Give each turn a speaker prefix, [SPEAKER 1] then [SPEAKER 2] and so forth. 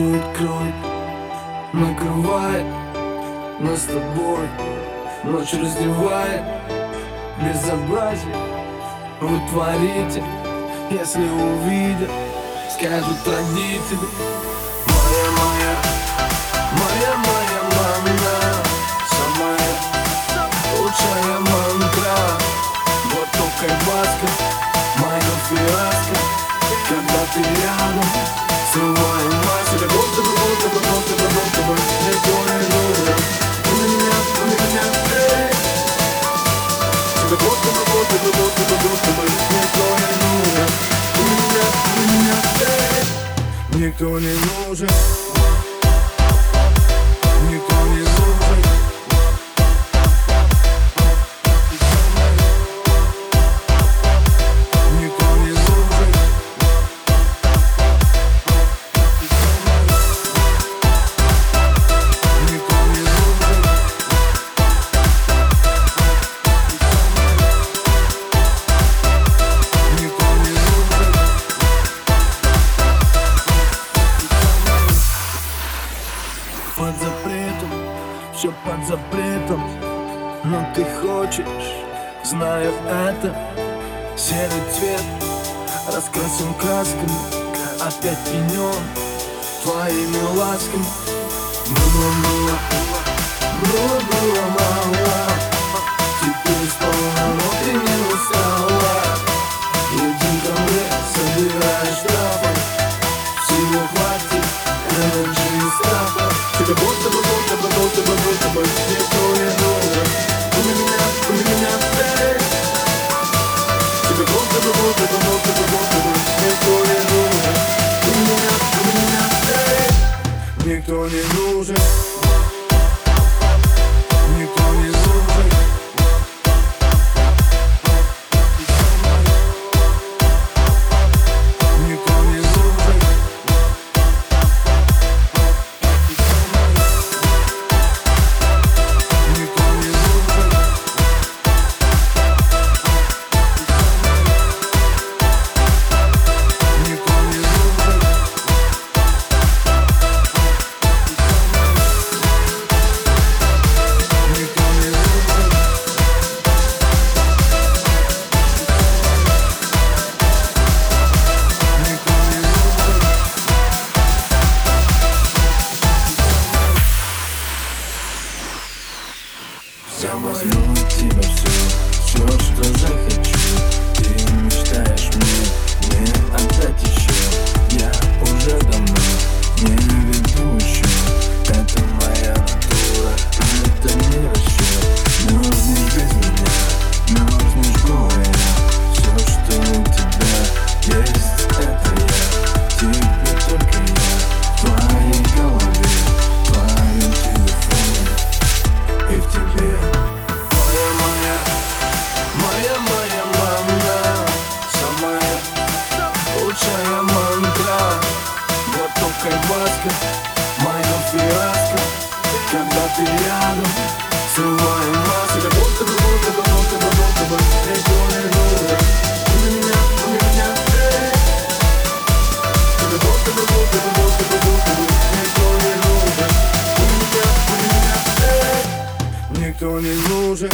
[SPEAKER 1] накроет, накрывает нас с тобой Ночь раздевает безобразие. Вы творите, если увидят, скажут родители. Моя, моя, моя, моя мама Самая лучшая мантра. Глоток айваска, моя фиаско Когда ты рядом, срываем маску Тебе будто бы, будто бы, будто бы, будто бы. Никто не нужен У меня, у меня, эй. Тебе будто бы, будто бы, будто бы, будто бы. Никто не нужен У меня, у меня, эй. Никто не нужен запретом Но ты хочешь, знаю это. Серый цвет раскрасим красками Опять пенен твоими ласками. Было, было, было, было не Возьму тебя все, все, что захочу. легкой глазка Мое фиаско. Когда ты рядом Срываем нас И как будто бы, будто бы, будто бы, будто бы Между минуты У меня, у меня, эй. Как будто бы, будто бы, будто бы, будто бы Между минуты У меня, у меня, эй. Никто не нужен.